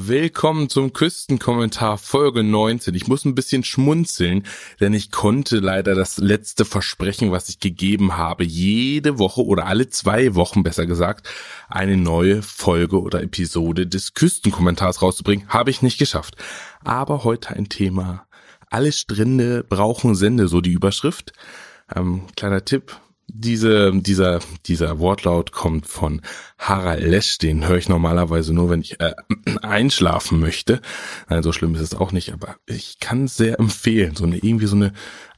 Willkommen zum Küstenkommentar Folge 19. Ich muss ein bisschen schmunzeln, denn ich konnte leider das letzte Versprechen, was ich gegeben habe, jede Woche oder alle zwei Wochen besser gesagt, eine neue Folge oder Episode des Küstenkommentars rauszubringen, habe ich nicht geschafft. Aber heute ein Thema. Alle Strände brauchen Sende, so die Überschrift. Ähm, kleiner Tipp, diese, dieser, dieser Wortlaut kommt von Harald Lesch, den höre ich normalerweise nur, wenn ich äh, einschlafen möchte. Nein, so schlimm ist es auch nicht, aber ich kann es sehr empfehlen, so eine irgendwie so eine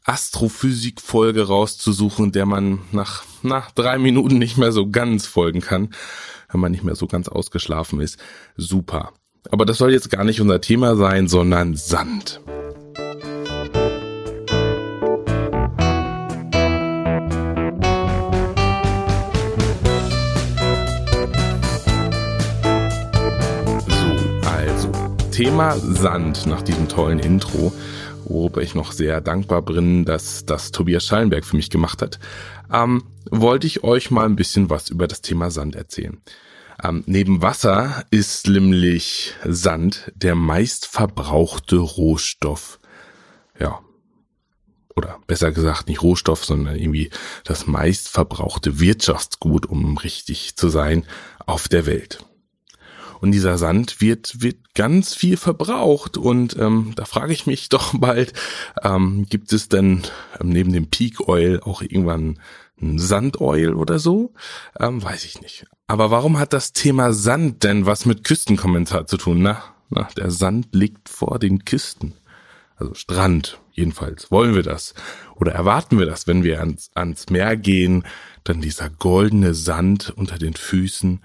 Astrophysik-Folge rauszusuchen, der man nach, nach drei Minuten nicht mehr so ganz folgen kann, wenn man nicht mehr so ganz ausgeschlafen ist. Super. Aber das soll jetzt gar nicht unser Thema sein, sondern Sand. Thema Sand nach diesem tollen Intro, worüber ich noch sehr dankbar bin, dass das Tobias Schallenberg für mich gemacht hat, ähm, wollte ich euch mal ein bisschen was über das Thema Sand erzählen. Ähm, neben Wasser ist nämlich Sand der meistverbrauchte Rohstoff. Ja. Oder besser gesagt nicht Rohstoff, sondern irgendwie das meistverbrauchte Wirtschaftsgut, um richtig zu sein, auf der Welt. Und dieser Sand wird, wird ganz viel verbraucht. Und ähm, da frage ich mich doch bald, ähm, gibt es denn ähm, neben dem Peak Oil auch irgendwann ein Sandoil oder so? Ähm, weiß ich nicht. Aber warum hat das Thema Sand denn was mit Küstenkommentar zu tun? Na, na, der Sand liegt vor den Küsten. Also Strand, jedenfalls. Wollen wir das? Oder erwarten wir das, wenn wir ans, ans Meer gehen, dann dieser goldene Sand unter den Füßen?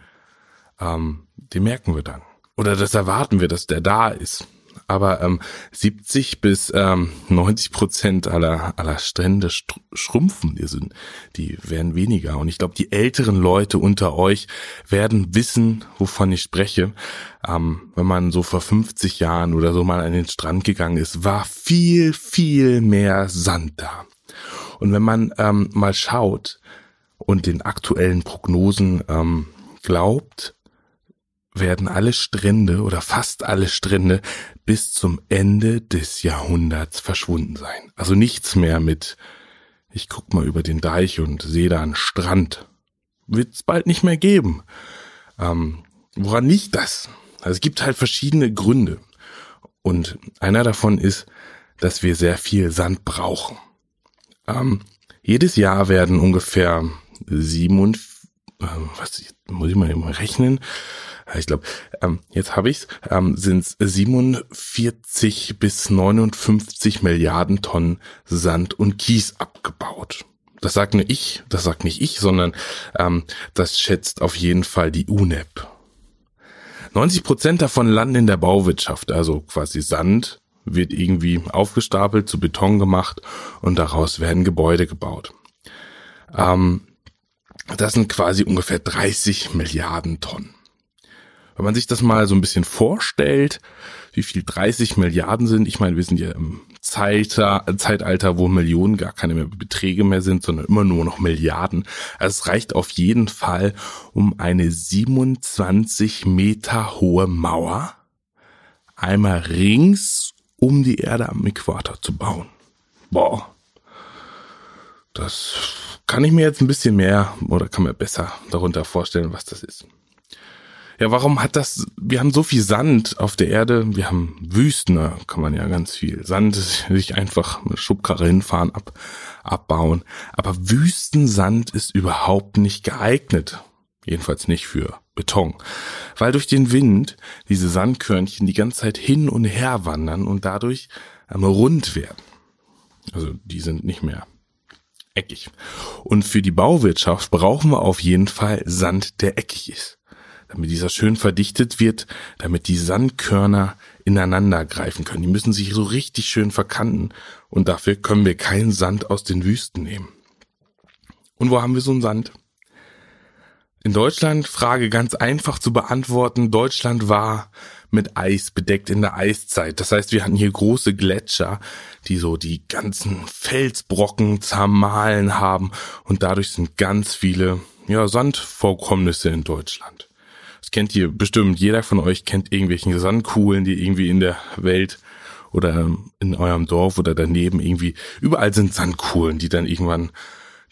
Ähm, den merken wir dann. Oder das erwarten wir, dass der da ist. Aber ähm, 70 bis ähm, 90 Prozent aller, aller Strände schrumpfen. Die, sind, die werden weniger. Und ich glaube, die älteren Leute unter euch werden wissen, wovon ich spreche. Ähm, wenn man so vor 50 Jahren oder so mal an den Strand gegangen ist, war viel, viel mehr Sand da. Und wenn man ähm, mal schaut und den aktuellen Prognosen ähm, glaubt, werden alle Strände oder fast alle Strände bis zum Ende des Jahrhunderts verschwunden sein. Also nichts mehr mit ich guck mal über den Deich und sehe da einen Strand. Wird es bald nicht mehr geben. Ähm, woran liegt das? Also es gibt halt verschiedene Gründe. Und einer davon ist, dass wir sehr viel Sand brauchen. Ähm, jedes Jahr werden ungefähr 47 ähm, was muss ich mal, mal rechnen? Ich glaube, ähm, jetzt habe ich's, ähm, sind 47 bis 59 Milliarden Tonnen Sand und Kies abgebaut. Das sagt nur ich, das sagt nicht ich, sondern ähm, das schätzt auf jeden Fall die UNEP. 90 Prozent davon landen in der Bauwirtschaft, also quasi Sand wird irgendwie aufgestapelt, zu Beton gemacht und daraus werden Gebäude gebaut. Ähm, das sind quasi ungefähr 30 Milliarden Tonnen. Wenn man sich das mal so ein bisschen vorstellt, wie viel 30 Milliarden sind, ich meine, wir sind ja im Zeitalter, wo Millionen gar keine mehr Beträge mehr sind, sondern immer nur noch Milliarden. Also es reicht auf jeden Fall, um eine 27 Meter hohe Mauer einmal rings um die Erde am Äquator zu bauen. Boah. Das kann ich mir jetzt ein bisschen mehr oder kann mir besser darunter vorstellen, was das ist. Ja, warum hat das, wir haben so viel Sand auf der Erde, wir haben Wüsten, da kann man ja ganz viel Sand sich einfach mit Schubkarre hinfahren, ab, abbauen. Aber Wüstensand ist überhaupt nicht geeignet. Jedenfalls nicht für Beton. Weil durch den Wind diese Sandkörnchen die ganze Zeit hin und her wandern und dadurch ähm, rund werden. Also die sind nicht mehr eckig. Und für die Bauwirtschaft brauchen wir auf jeden Fall Sand, der eckig ist damit dieser schön verdichtet wird, damit die Sandkörner ineinander greifen können. Die müssen sich so richtig schön verkanten und dafür können wir keinen Sand aus den Wüsten nehmen. Und wo haben wir so einen Sand? In Deutschland, Frage ganz einfach zu beantworten, Deutschland war mit Eis bedeckt in der Eiszeit. Das heißt, wir hatten hier große Gletscher, die so die ganzen Felsbrocken zermahlen haben und dadurch sind ganz viele ja, Sandvorkommnisse in Deutschland. Das kennt ihr bestimmt. Jeder von euch kennt irgendwelchen Sandkugeln, die irgendwie in der Welt oder in eurem Dorf oder daneben irgendwie, überall sind Sandkugeln, die dann irgendwann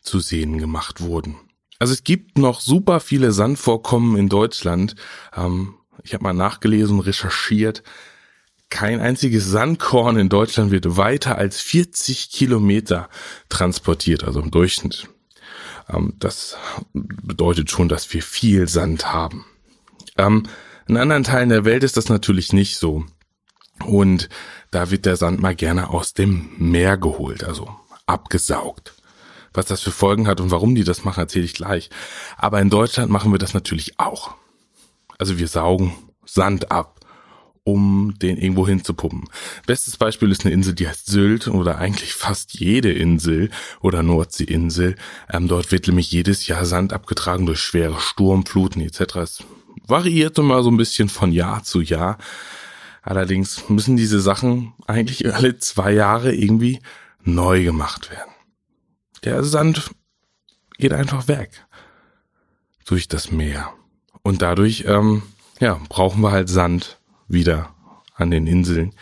zu sehen gemacht wurden. Also es gibt noch super viele Sandvorkommen in Deutschland. Ähm, ich habe mal nachgelesen, recherchiert. Kein einziges Sandkorn in Deutschland wird weiter als 40 Kilometer transportiert, also im Durchschnitt. Ähm, das bedeutet schon, dass wir viel Sand haben. Ähm, in anderen Teilen der Welt ist das natürlich nicht so. Und da wird der Sand mal gerne aus dem Meer geholt, also abgesaugt. Was das für Folgen hat und warum die das machen, erzähle ich gleich. Aber in Deutschland machen wir das natürlich auch. Also wir saugen Sand ab, um den irgendwo hinzupumpen. Bestes Beispiel ist eine Insel, die heißt Sylt oder eigentlich fast jede Insel oder Nordseeinsel. Ähm, dort wird nämlich jedes Jahr Sand abgetragen durch schwere Sturmfluten etc. Es variiert immer so ein bisschen von Jahr zu Jahr. Allerdings müssen diese Sachen eigentlich alle zwei Jahre irgendwie neu gemacht werden. Der Sand geht einfach weg durch das Meer. Und dadurch, ähm, ja, brauchen wir halt Sand wieder an den Inseln,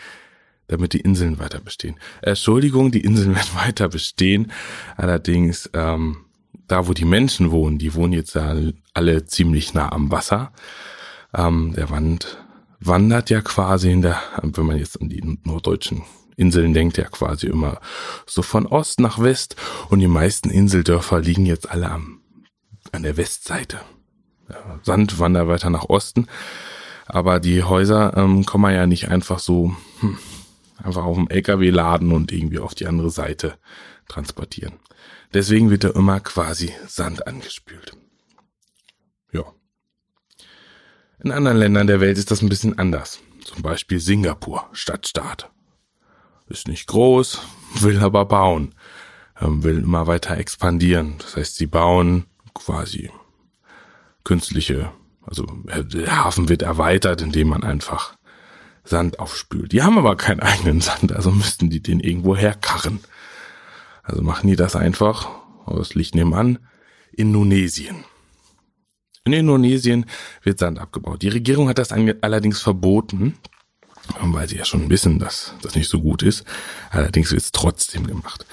damit die Inseln weiter bestehen. Entschuldigung, die Inseln werden weiter bestehen. Allerdings, ähm, da wo die Menschen wohnen, die wohnen jetzt alle ziemlich nah am Wasser. Ähm, der Wand wandert ja quasi in der, wenn man jetzt an die norddeutschen Inseln denkt, ja quasi immer so von Ost nach West und die meisten Inseldörfer liegen jetzt alle am, an der Westseite. Ja, Sand wandert weiter nach Osten, aber die Häuser ähm, kann man ja nicht einfach so hm, einfach auf dem LKW laden und irgendwie auf die andere Seite transportieren. Deswegen wird da immer quasi Sand angespült. Ja. In anderen Ländern der Welt ist das ein bisschen anders. Zum Beispiel Singapur, Stadtstaat. Ist nicht groß, will aber bauen, ähm, will immer weiter expandieren. Das heißt, sie bauen quasi künstliche, also der Hafen wird erweitert, indem man einfach Sand aufspült. Die haben aber keinen eigenen Sand, also müssten die den irgendwo herkarren. Also machen die das einfach, das liegt nebenan, Indonesien. In Indonesien wird Sand abgebaut. Die Regierung hat das allerdings verboten, weil sie ja schon wissen, dass das nicht so gut ist. Allerdings wird es trotzdem gemacht.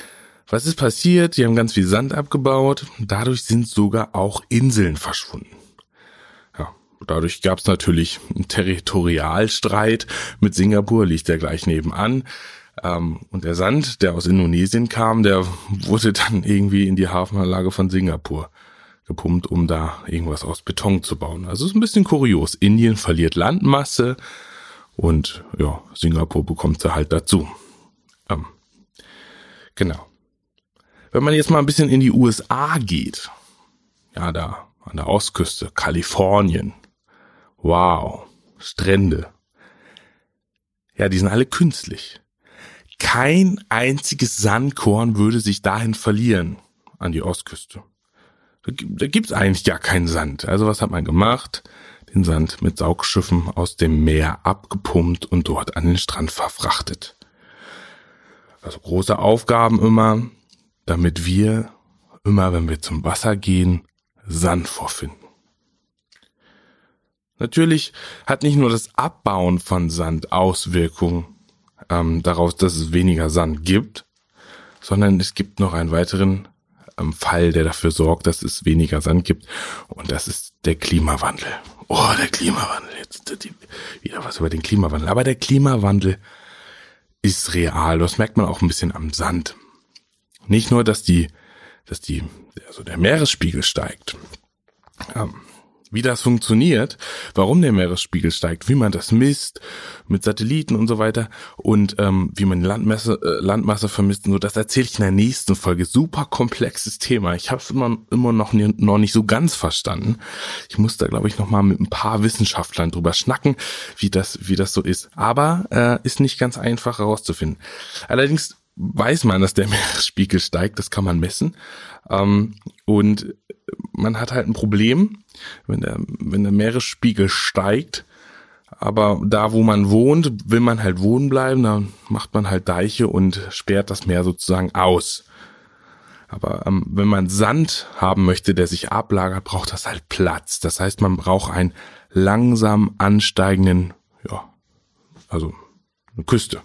Was ist passiert? Die haben ganz viel Sand abgebaut. Dadurch sind sogar auch Inseln verschwunden. Dadurch gab es natürlich einen Territorialstreit mit Singapur, liegt ja gleich nebenan. Ähm, und der Sand, der aus Indonesien kam, der wurde dann irgendwie in die Hafenanlage von Singapur gepumpt, um da irgendwas aus Beton zu bauen. Also ist ein bisschen kurios. Indien verliert Landmasse und ja, Singapur bekommt sie halt dazu. Ähm, genau. Wenn man jetzt mal ein bisschen in die USA geht, ja, da an der Ostküste, Kalifornien, wow, Strände, ja, die sind alle künstlich. Kein einziges Sandkorn würde sich dahin verlieren an die Ostküste. Da gibt's eigentlich gar keinen Sand. Also was hat man gemacht? Den Sand mit Saugschiffen aus dem Meer abgepumpt und dort an den Strand verfrachtet. Also große Aufgaben immer, damit wir immer, wenn wir zum Wasser gehen, Sand vorfinden. Natürlich hat nicht nur das Abbauen von Sand Auswirkungen ähm, daraus, dass es weniger Sand gibt, sondern es gibt noch einen weiteren ähm, Fall, der dafür sorgt, dass es weniger Sand gibt. Und das ist der Klimawandel. Oh, der Klimawandel. Jetzt wieder was über den Klimawandel. Aber der Klimawandel ist real. Das merkt man auch ein bisschen am Sand. Nicht nur, dass die, dass die, also der Meeresspiegel steigt. Ähm, wie das funktioniert, warum der Meeresspiegel steigt, wie man das misst mit Satelliten und so weiter und ähm, wie man Landmasse, äh, Landmasse vermisst und so, das erzähle ich in der nächsten Folge. Super komplexes Thema. Ich habe es immer, immer noch, nie, noch nicht so ganz verstanden. Ich muss da, glaube ich, noch mal mit ein paar Wissenschaftlern drüber schnacken, wie das, wie das so ist. Aber äh, ist nicht ganz einfach herauszufinden. Allerdings weiß man, dass der Meeresspiegel steigt, das kann man messen. Ähm, und man hat halt ein Problem, wenn der, wenn der Meeresspiegel steigt, aber da, wo man wohnt, will man halt wohnen bleiben, dann macht man halt Deiche und sperrt das Meer sozusagen aus. Aber ähm, wenn man Sand haben möchte, der sich ablagert, braucht das halt Platz. Das heißt, man braucht ein langsam ansteigenden, ja, also eine Küste,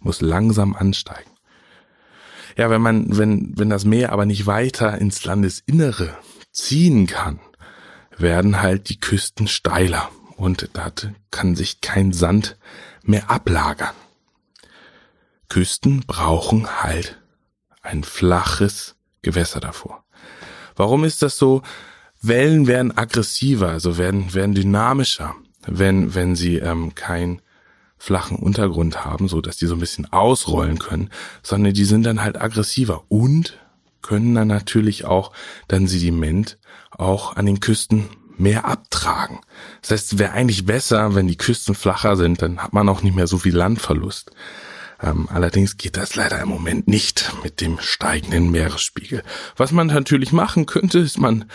muss langsam ansteigen. Ja, wenn man, wenn, wenn das Meer aber nicht weiter ins Landesinnere ziehen kann, werden halt die Küsten steiler und da kann sich kein Sand mehr ablagern. Küsten brauchen halt ein flaches Gewässer davor. Warum ist das so? Wellen werden aggressiver, also werden, werden dynamischer, wenn, wenn sie ähm, keinen flachen Untergrund haben, so dass die so ein bisschen ausrollen können, sondern die sind dann halt aggressiver und können dann natürlich auch dann Sediment auch an den Küsten mehr abtragen. Das heißt, wäre eigentlich besser, wenn die Küsten flacher sind, dann hat man auch nicht mehr so viel Landverlust. Ähm, allerdings geht das leider im Moment nicht mit dem steigenden Meeresspiegel. Was man natürlich machen könnte, ist man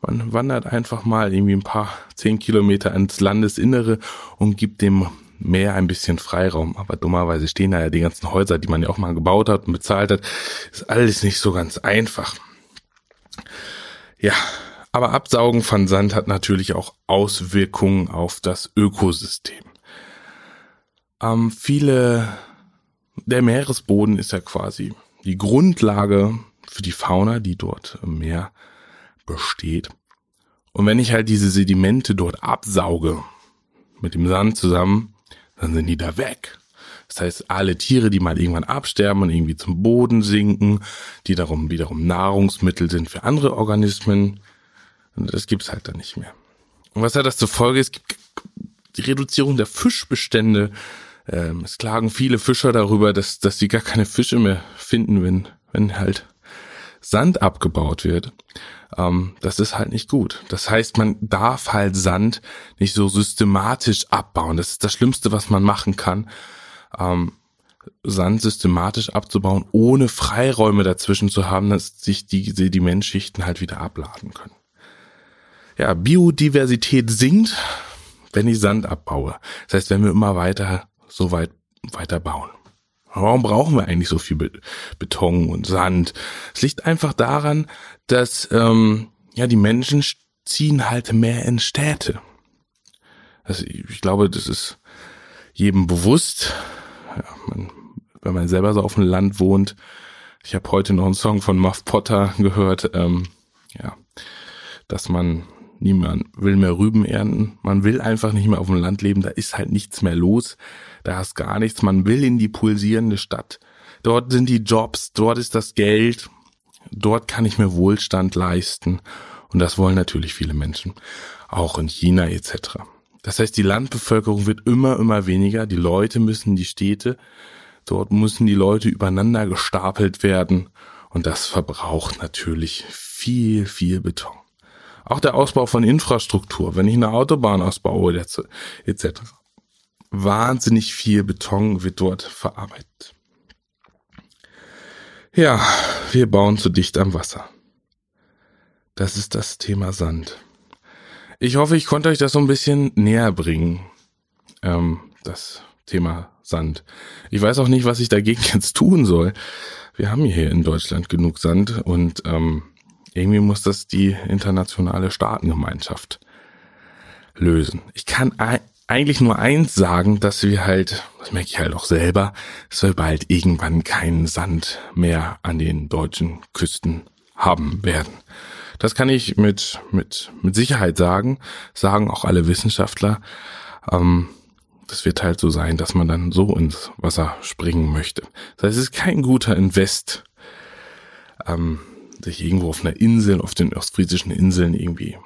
man wandert einfach mal irgendwie ein paar zehn Kilometer ins Landesinnere und gibt dem Meer ein bisschen Freiraum. Aber dummerweise stehen da ja die ganzen Häuser, die man ja auch mal gebaut hat und bezahlt hat. Ist alles nicht so ganz einfach. Ja, aber Absaugen von Sand hat natürlich auch Auswirkungen auf das Ökosystem. Ähm, viele, der Meeresboden ist ja quasi die Grundlage für die Fauna, die dort im Meer besteht. Und wenn ich halt diese Sedimente dort absauge, mit dem Sand zusammen, dann sind die da weg. Das heißt, alle Tiere, die mal irgendwann absterben und irgendwie zum Boden sinken, die darum wiederum Nahrungsmittel sind für andere Organismen, das gibt's halt dann nicht mehr. Und was hat das zur Folge? Es gibt die Reduzierung der Fischbestände. Ähm, es klagen viele Fischer darüber, dass, dass sie gar keine Fische mehr finden, wenn, wenn halt Sand abgebaut wird. Ähm, das ist halt nicht gut. Das heißt, man darf halt Sand nicht so systematisch abbauen. Das ist das Schlimmste, was man machen kann. Ähm, Sand systematisch abzubauen, ohne Freiräume dazwischen zu haben, dass sich die Sedimentschichten halt wieder abladen können. Ja, Biodiversität sinkt, wenn ich Sand abbaue. Das heißt, wenn wir immer weiter so weit weiter bauen. Warum brauchen wir eigentlich so viel Beton und Sand? Es liegt einfach daran, dass ähm, ja die Menschen ziehen halt mehr in Städte. Also ich glaube, das ist jedem bewusst. Ja, man, wenn man selber so auf dem Land wohnt. Ich habe heute noch einen Song von Muff Potter gehört. Ähm, ja, dass man niemand will mehr Rüben ernten. Man will einfach nicht mehr auf dem Land leben. Da ist halt nichts mehr los. Da ist gar nichts. Man will in die pulsierende Stadt. Dort sind die Jobs, dort ist das Geld, dort kann ich mir Wohlstand leisten. Und das wollen natürlich viele Menschen, auch in China etc. Das heißt, die Landbevölkerung wird immer, immer weniger. Die Leute müssen die Städte, dort müssen die Leute übereinander gestapelt werden. Und das verbraucht natürlich viel, viel Beton. Auch der Ausbau von Infrastruktur, wenn ich eine Autobahn ausbaue etc wahnsinnig viel Beton wird dort verarbeitet. Ja, wir bauen zu dicht am Wasser. Das ist das Thema Sand. Ich hoffe, ich konnte euch das so ein bisschen näher bringen. Ähm, das Thema Sand. Ich weiß auch nicht, was ich dagegen jetzt tun soll. Wir haben hier in Deutschland genug Sand und ähm, irgendwie muss das die internationale Staatengemeinschaft lösen. Ich kann eigentlich nur eins sagen, dass wir halt, das merke ich halt auch selber, es soll bald irgendwann keinen Sand mehr an den deutschen Küsten haben werden. Das kann ich mit, mit, mit Sicherheit sagen, sagen auch alle Wissenschaftler. Ähm, das wird halt so sein, dass man dann so ins Wasser springen möchte. Das heißt, es ist kein guter Invest, ähm, sich irgendwo auf einer Insel, auf den ostfriesischen Inseln irgendwie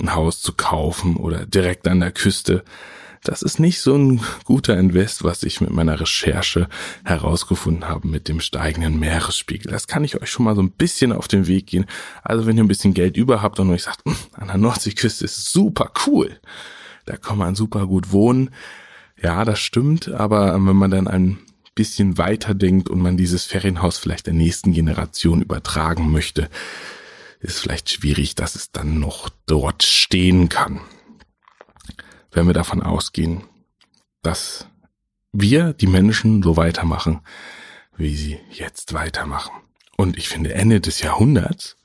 ein Haus zu kaufen oder direkt an der Küste. Das ist nicht so ein guter Invest, was ich mit meiner Recherche herausgefunden habe mit dem steigenden Meeresspiegel. Das kann ich euch schon mal so ein bisschen auf den Weg gehen. Also wenn ihr ein bisschen Geld über habt und euch sagt, hm, an der Nordseeküste ist super cool, da kann man super gut wohnen. Ja, das stimmt, aber wenn man dann ein bisschen weiter denkt und man dieses Ferienhaus vielleicht der nächsten Generation übertragen möchte, ist vielleicht schwierig, dass es dann noch dort stehen kann. Wenn wir davon ausgehen, dass wir, die Menschen, so weitermachen, wie sie jetzt weitermachen. Und ich finde, Ende des Jahrhunderts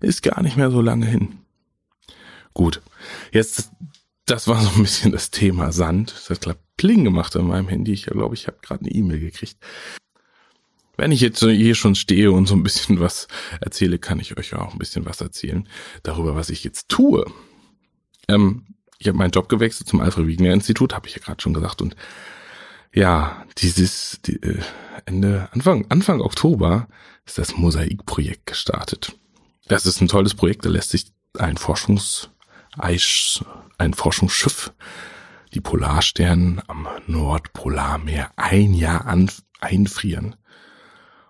ist gar nicht mehr so lange hin. Gut, jetzt das war so ein bisschen das Thema Sand. Das klar Pling gemacht an meinem Handy. Ich glaube, ich habe gerade eine E-Mail gekriegt. Wenn ich jetzt hier schon stehe und so ein bisschen was erzähle, kann ich euch auch ein bisschen was erzählen darüber, was ich jetzt tue. Ähm, ich habe meinen Job gewechselt zum Alfred Wegener Institut, habe ich ja gerade schon gesagt. Und ja, dieses die, äh, Ende Anfang Anfang Oktober ist das Mosaikprojekt gestartet. Das ist ein tolles Projekt. Da lässt sich ein Forschungs ein Forschungsschiff, die Polarstern am Nordpolarmeer, ein Jahr einfrieren.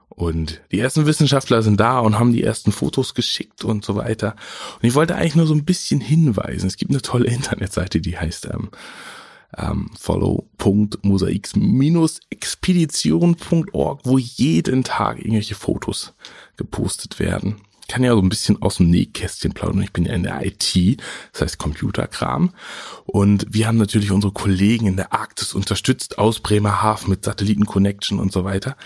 Und die ersten Wissenschaftler sind da und haben die ersten Fotos geschickt und so weiter. Und ich wollte eigentlich nur so ein bisschen hinweisen. Es gibt eine tolle Internetseite, die heißt ähm, ähm, follow.mosaics-expedition.org, wo jeden Tag irgendwelche Fotos gepostet werden. Ich kann ja so ein bisschen aus dem Nähkästchen plaudern. Ich bin ja in der IT, das heißt Computerkram. Und wir haben natürlich unsere Kollegen in der Arktis unterstützt aus Bremerhaven mit Satellitenconnection und so weiter.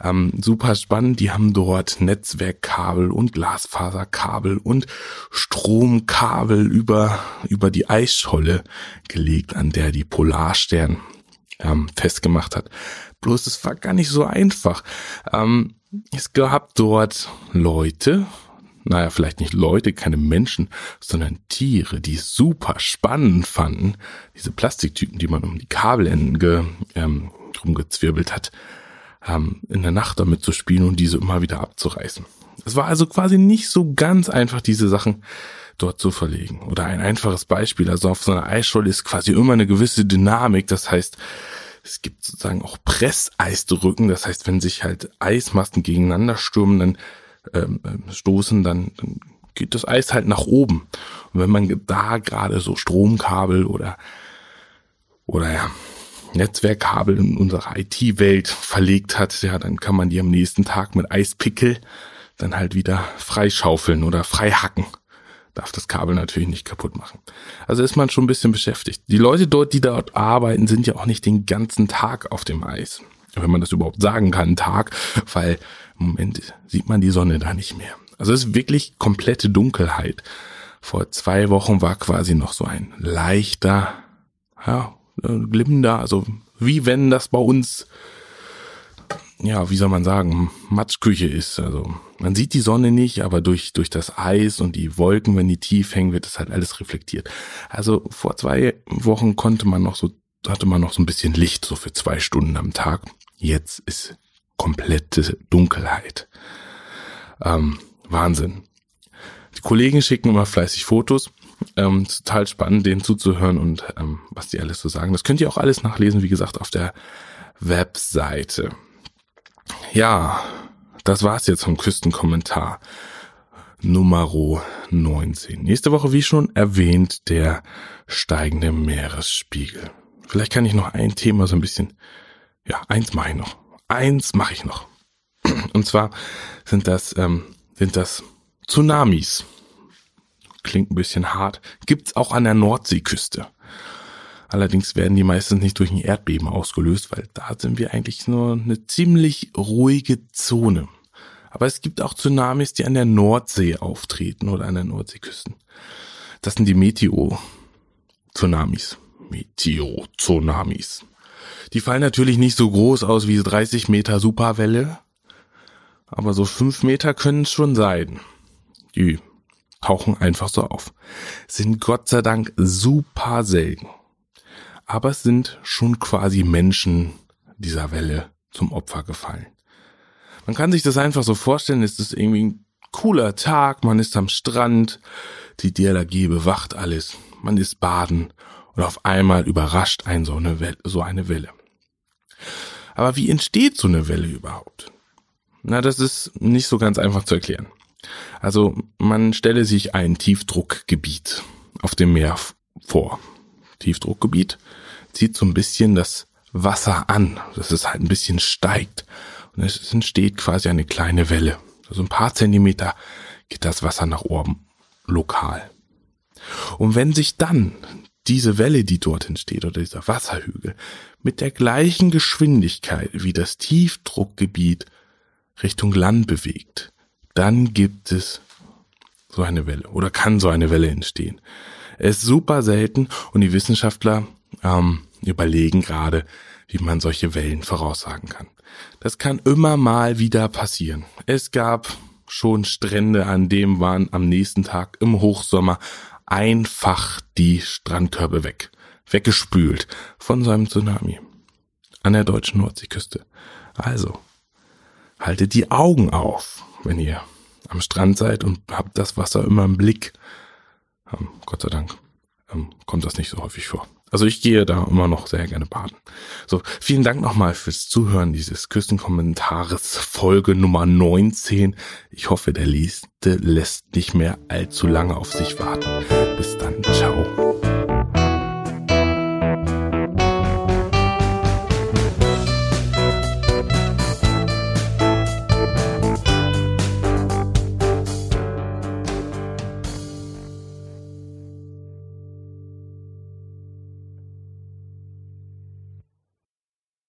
Ähm, super spannend. Die haben dort Netzwerkkabel und Glasfaserkabel und Stromkabel über, über die Eisscholle gelegt, an der die Polarstern ähm, festgemacht hat. Bloß es war gar nicht so einfach. Ähm, es gab dort Leute, naja, vielleicht nicht Leute, keine Menschen, sondern Tiere, die super spannend fanden, diese Plastiktypen, die man um die Kabelenden ge, ähm, rumgezwirbelt hat, ähm, in der Nacht damit zu spielen und diese immer wieder abzureißen. Es war also quasi nicht so ganz einfach, diese Sachen dort zu verlegen. Oder ein einfaches Beispiel, also auf so einer Eisscholle ist quasi immer eine gewisse Dynamik, das heißt, es gibt sozusagen auch Presseisdrücken, das heißt, wenn sich halt Eismasten gegeneinander stürmen, dann ähm, ähm, stoßen, dann, dann geht das Eis halt nach oben. Und wenn man da gerade so Stromkabel oder oder ja, Netzwerkkabel in unserer IT-Welt verlegt hat, ja, dann kann man die am nächsten Tag mit Eispickel dann halt wieder freischaufeln oder freihacken. Darf das Kabel natürlich nicht kaputt machen. Also ist man schon ein bisschen beschäftigt. Die Leute dort, die dort arbeiten, sind ja auch nicht den ganzen Tag auf dem Eis. Wenn man das überhaupt sagen kann, Tag, weil im Moment sieht man die Sonne da nicht mehr. Also es ist wirklich komplette Dunkelheit. Vor zwei Wochen war quasi noch so ein leichter, ja, äh, glimmender, also wie wenn das bei uns, ja, wie soll man sagen, Matschküche ist. Also man sieht die Sonne nicht, aber durch, durch das Eis und die Wolken, wenn die tief hängen, wird das halt alles reflektiert. Also vor zwei Wochen konnte man noch so, hatte man noch so ein bisschen Licht, so für zwei Stunden am Tag. Jetzt ist komplette Dunkelheit. Ähm, Wahnsinn. Die Kollegen schicken immer fleißig Fotos. Ähm, total spannend, denen zuzuhören und ähm, was die alles so sagen. Das könnt ihr auch alles nachlesen, wie gesagt, auf der Webseite. Ja, das war's jetzt vom Küstenkommentar Nummer 19. Nächste Woche, wie schon erwähnt, der steigende Meeresspiegel. Vielleicht kann ich noch ein Thema so ein bisschen, ja, eins mache ich noch. Eins mache ich noch. Und zwar sind das, ähm, sind das Tsunamis klingt ein bisschen hart, gibt's auch an der Nordseeküste. Allerdings werden die meistens nicht durch ein Erdbeben ausgelöst, weil da sind wir eigentlich nur eine ziemlich ruhige Zone. Aber es gibt auch Tsunamis, die an der Nordsee auftreten oder an der Nordseeküsten. Das sind die Meteo-Tsunamis. Meteo-Tsunamis. Die fallen natürlich nicht so groß aus wie 30 Meter Superwelle, aber so 5 Meter können es schon sein. Die tauchen einfach so auf. Sind Gott sei Dank super selten. Aber es sind schon quasi Menschen dieser Welle zum Opfer gefallen. Man kann sich das einfach so vorstellen, es ist irgendwie ein cooler Tag, man ist am Strand, die DLRG bewacht alles, man ist baden und auf einmal überrascht ein so eine Welle. So eine Welle. Aber wie entsteht so eine Welle überhaupt? Na, das ist nicht so ganz einfach zu erklären. Also man stelle sich ein Tiefdruckgebiet auf dem Meer vor. Tiefdruckgebiet zieht so ein bisschen das Wasser an, dass es halt ein bisschen steigt. Und es entsteht quasi eine kleine Welle. Also ein paar Zentimeter geht das Wasser nach oben lokal. Und wenn sich dann diese Welle, die dort entsteht, oder dieser Wasserhügel, mit der gleichen Geschwindigkeit wie das Tiefdruckgebiet Richtung Land bewegt, dann gibt es so eine Welle oder kann so eine Welle entstehen. Es ist super selten und die Wissenschaftler ähm, überlegen gerade, wie man solche Wellen voraussagen kann. Das kann immer mal wieder passieren. Es gab schon Strände, an dem waren am nächsten Tag im Hochsommer einfach die Strandkörbe weg, weggespült von so einem Tsunami an der deutschen Nordseeküste. Also, haltet die Augen auf, wenn ihr am Strand seid und habt das Wasser immer im Blick. Ähm, Gott sei Dank ähm, kommt das nicht so häufig vor. Also ich gehe da immer noch sehr gerne baden. So, vielen Dank nochmal fürs Zuhören dieses Küstenkommentares Folge Nummer 19. Ich hoffe, der Liste lässt nicht mehr allzu lange auf sich warten. Bis dann, ciao.